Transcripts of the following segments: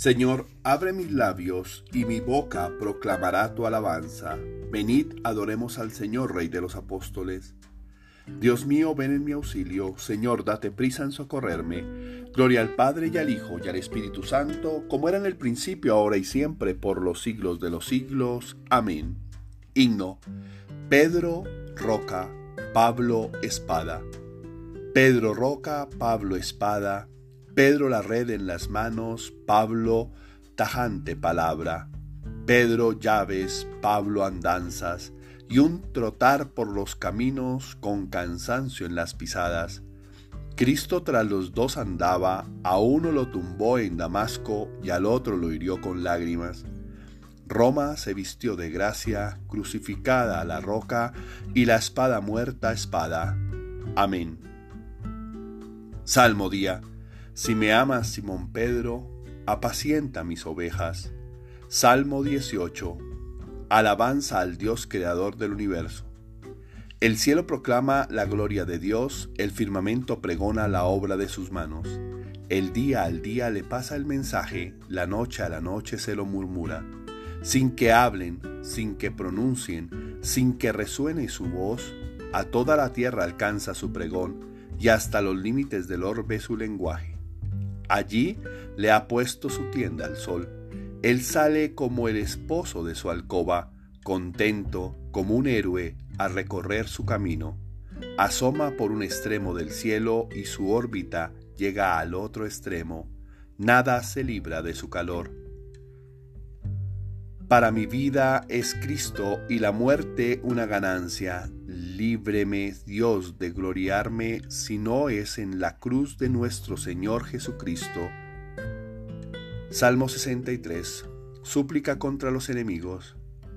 Señor, abre mis labios y mi boca proclamará tu alabanza. Venid, adoremos al Señor, Rey de los apóstoles. Dios mío, ven en mi auxilio. Señor, date prisa en socorrerme. Gloria al Padre y al Hijo y al Espíritu Santo, como era en el principio, ahora y siempre, por los siglos de los siglos. Amén. Himno. Pedro, roca, Pablo, espada. Pedro, roca, Pablo, espada. Pedro la red en las manos, Pablo tajante palabra, Pedro llaves, Pablo andanzas, y un trotar por los caminos con cansancio en las pisadas. Cristo tras los dos andaba, a uno lo tumbó en Damasco y al otro lo hirió con lágrimas. Roma se vistió de gracia, crucificada a la roca, y la espada muerta espada. Amén. Salmo día. Si me amas, Simón Pedro, apacienta mis ovejas. Salmo 18. Alabanza al Dios creador del universo. El cielo proclama la gloria de Dios, el firmamento pregona la obra de sus manos. El día al día le pasa el mensaje, la noche a la noche se lo murmura. Sin que hablen, sin que pronuncien, sin que resuene su voz, a toda la tierra alcanza su pregón y hasta los límites del orbe su lenguaje. Allí le ha puesto su tienda al sol. Él sale como el esposo de su alcoba, contento como un héroe a recorrer su camino. Asoma por un extremo del cielo y su órbita llega al otro extremo. Nada se libra de su calor. Para mi vida es Cristo y la muerte una ganancia. Líbreme, Dios, de gloriarme si no es en la cruz de nuestro Señor Jesucristo. Salmo 63. Súplica contra los enemigos.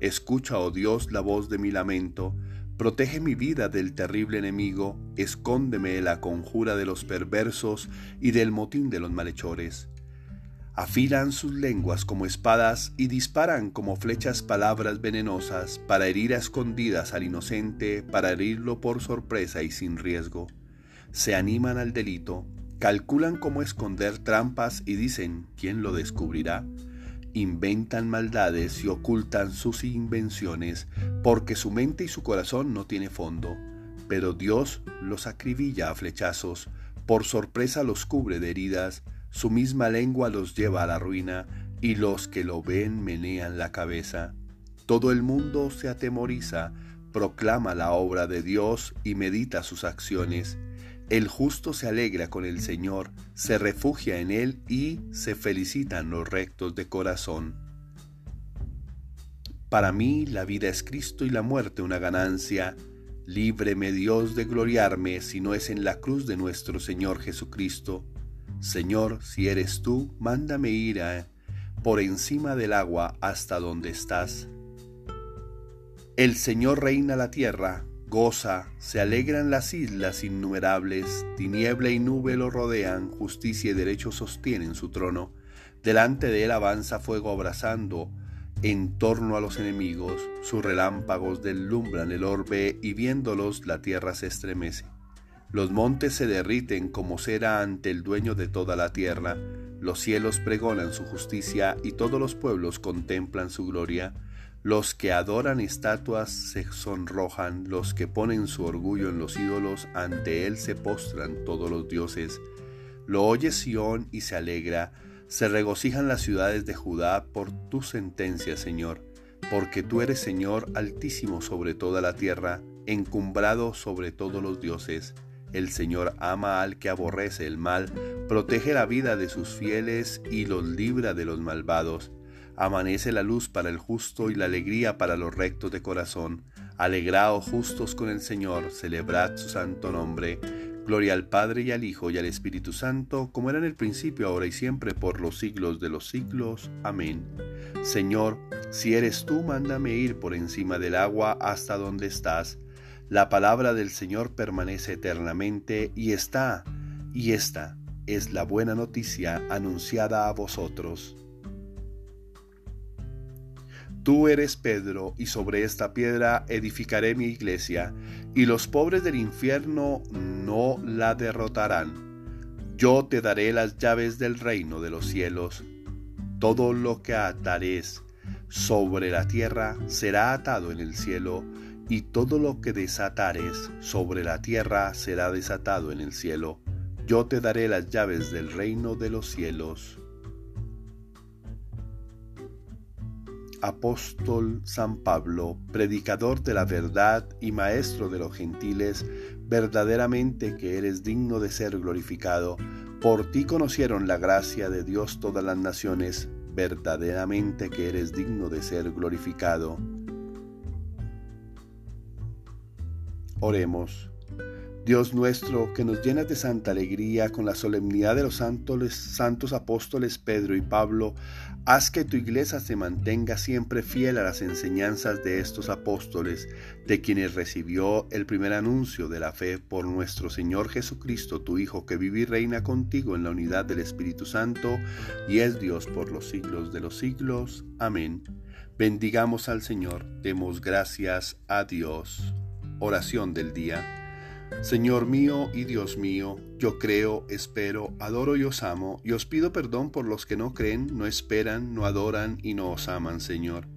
Escucha, oh Dios, la voz de mi lamento. Protege mi vida del terrible enemigo. Escóndeme de la conjura de los perversos y del motín de los malhechores afilan sus lenguas como espadas y disparan como flechas palabras venenosas para herir a escondidas al inocente, para herirlo por sorpresa y sin riesgo. Se animan al delito, calculan cómo esconder trampas y dicen, ¿quién lo descubrirá? Inventan maldades y ocultan sus invenciones, porque su mente y su corazón no tiene fondo. Pero Dios los acribilla a flechazos, por sorpresa los cubre de heridas, su misma lengua los lleva a la ruina y los que lo ven menean la cabeza. Todo el mundo se atemoriza, proclama la obra de Dios y medita sus acciones. El justo se alegra con el Señor, se refugia en Él y se felicitan los rectos de corazón. Para mí la vida es Cristo y la muerte una ganancia. Líbreme Dios de gloriarme si no es en la cruz de nuestro Señor Jesucristo. Señor, si eres tú, mándame ir por encima del agua hasta donde estás. El Señor reina la tierra, goza, se alegran las islas innumerables, tiniebla y nube lo rodean, justicia y derecho sostienen su trono. Delante de él avanza fuego abrazando, en torno a los enemigos, sus relámpagos deslumbran el orbe y viéndolos la tierra se estremece. Los montes se derriten como cera ante el dueño de toda la tierra, los cielos pregonan su justicia y todos los pueblos contemplan su gloria. Los que adoran estatuas se sonrojan, los que ponen su orgullo en los ídolos, ante él se postran todos los dioses. Lo oye Sión y se alegra, se regocijan las ciudades de Judá por tu sentencia, Señor, porque tú eres Señor altísimo sobre toda la tierra, encumbrado sobre todos los dioses. El Señor ama al que aborrece el mal, protege la vida de sus fieles y los libra de los malvados. Amanece la luz para el justo y la alegría para los rectos de corazón. Alegraos justos con el Señor, celebrad su santo nombre. Gloria al Padre y al Hijo y al Espíritu Santo, como era en el principio, ahora y siempre, por los siglos de los siglos. Amén. Señor, si eres tú, mándame ir por encima del agua hasta donde estás la palabra del Señor permanece eternamente y está, y esta es la buena noticia anunciada a vosotros. Tú eres Pedro, y sobre esta piedra edificaré mi iglesia, y los pobres del infierno no la derrotarán. Yo te daré las llaves del reino de los cielos. Todo lo que atares sobre la tierra será atado en el cielo, y todo lo que desatares sobre la tierra será desatado en el cielo. Yo te daré las llaves del reino de los cielos. Apóstol San Pablo, predicador de la verdad y maestro de los gentiles, verdaderamente que eres digno de ser glorificado. Por ti conocieron la gracia de Dios todas las naciones, verdaderamente que eres digno de ser glorificado. Oremos. Dios nuestro, que nos llenas de santa alegría con la solemnidad de los santos, apóstoles Pedro y Pablo, haz que tu iglesia se mantenga siempre fiel a las enseñanzas de estos apóstoles, de quienes recibió el primer anuncio de la fe por nuestro Señor Jesucristo, tu Hijo, que vive y reina contigo en la unidad del Espíritu Santo, y es Dios por los siglos de los siglos. Amén. Bendigamos al Señor, demos gracias a Dios. Oración del día. Señor mío y Dios mío, yo creo, espero, adoro y os amo, y os pido perdón por los que no creen, no esperan, no adoran y no os aman, Señor.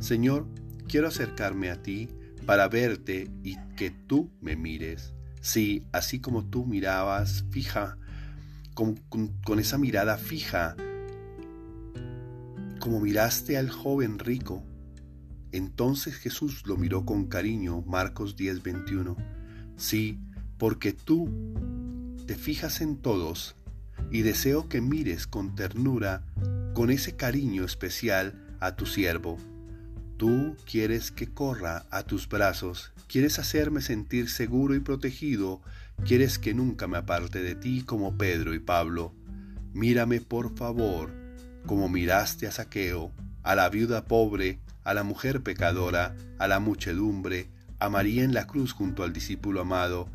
Señor, quiero acercarme a ti para verte y que tú me mires. Sí, así como tú mirabas fija, con, esa mirada fija, como miraste al joven rico. Entonces Jesús lo miró con cariño, Marcos 10:21. Sí, porque tú te fijas en todos y deseo que mires con ternura, con ese cariño especial a tu siervo. Tú quieres que corra a tus brazos, quieres hacerme sentir seguro y protegido, quieres que nunca me aparte de ti como Pedro y Pablo. Mírame por favor, como miraste a Saqueo, a la viuda pobre, a la mujer pecadora, a la muchedumbre, a María en la cruz junto al discípulo amado,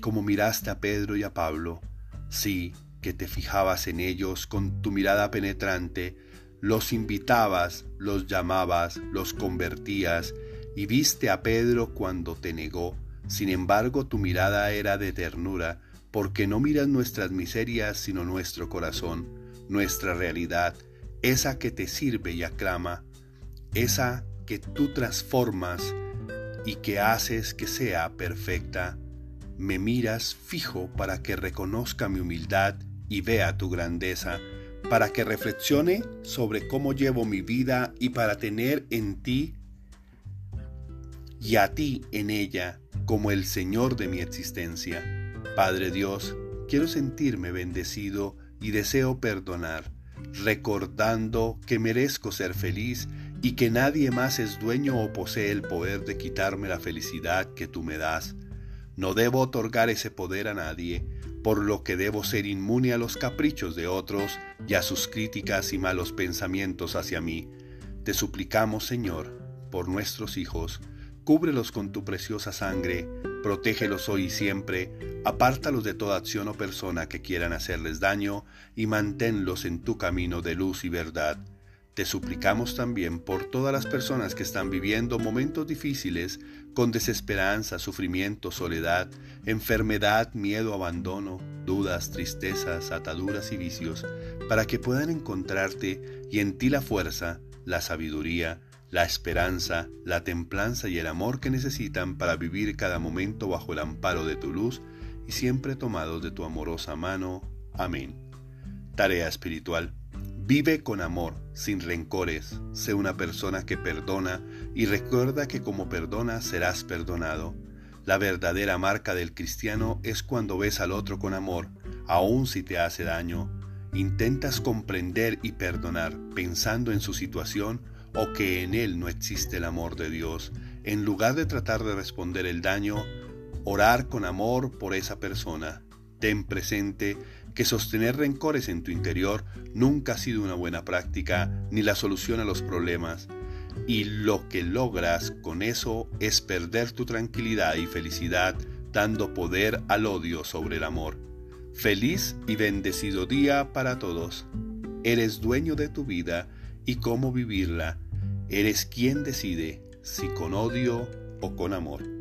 como miraste a Pedro y a Pablo, sí, que te fijabas en ellos con tu mirada penetrante, los invitabas, los llamabas, los convertías, y viste a Pedro cuando te negó, sin embargo tu mirada era de ternura, porque no miras nuestras miserias, sino nuestro corazón, nuestra realidad, esa que te sirve y aclama, esa que tú transformas y que haces que sea perfecta me miras fijo para que reconozca mi humildad y vea tu grandeza, para que reflexione sobre cómo llevo mi vida y para tener en ti y a ti en ella como el Señor de mi existencia. Padre Dios, quiero sentirme bendecido y deseo perdonar, recordando que merezco ser feliz y que nadie más es dueño o posee el poder de quitarme la felicidad que tú me das. No debo otorgar ese poder a nadie, por lo que debo ser inmune a los caprichos de otros y a sus críticas y malos pensamientos hacia mí. Te suplicamos, Señor, por nuestros hijos, cúbrelos con tu preciosa sangre, protégelos hoy y siempre, apártalos de toda acción o persona que quieran hacerles daño y manténlos en tu camino de luz y verdad. Te suplicamos también por todas las personas que están viviendo momentos difíciles con desesperanza, sufrimiento, soledad, enfermedad, miedo, abandono, dudas, tristezas, ataduras y vicios, para que puedan encontrarte y en ti la fuerza, la sabiduría, la esperanza, la templanza y el amor que necesitan para vivir cada momento bajo el amparo de tu luz y siempre tomados de tu amorosa mano. Amén. Tarea espiritual. Vive con amor, sin rencores, sé una persona que perdona y recuerda que como perdona serás perdonado. La verdadera marca del cristiano es cuando ves al otro con amor, aun si te hace daño. Intentas comprender y perdonar pensando en su situación o que en él no existe el amor de Dios. En lugar de tratar de responder el daño, orar con amor por esa persona. Ten presente que sostener rencores en tu interior nunca ha sido una buena práctica ni la solución a los problemas, y lo que logras con eso es perder tu tranquilidad y felicidad dando poder al odio sobre el amor. Feliz y bendecido día para todos. Eres dueño de tu vida y cómo vivirla. Eres quien decide si con odio o con amor.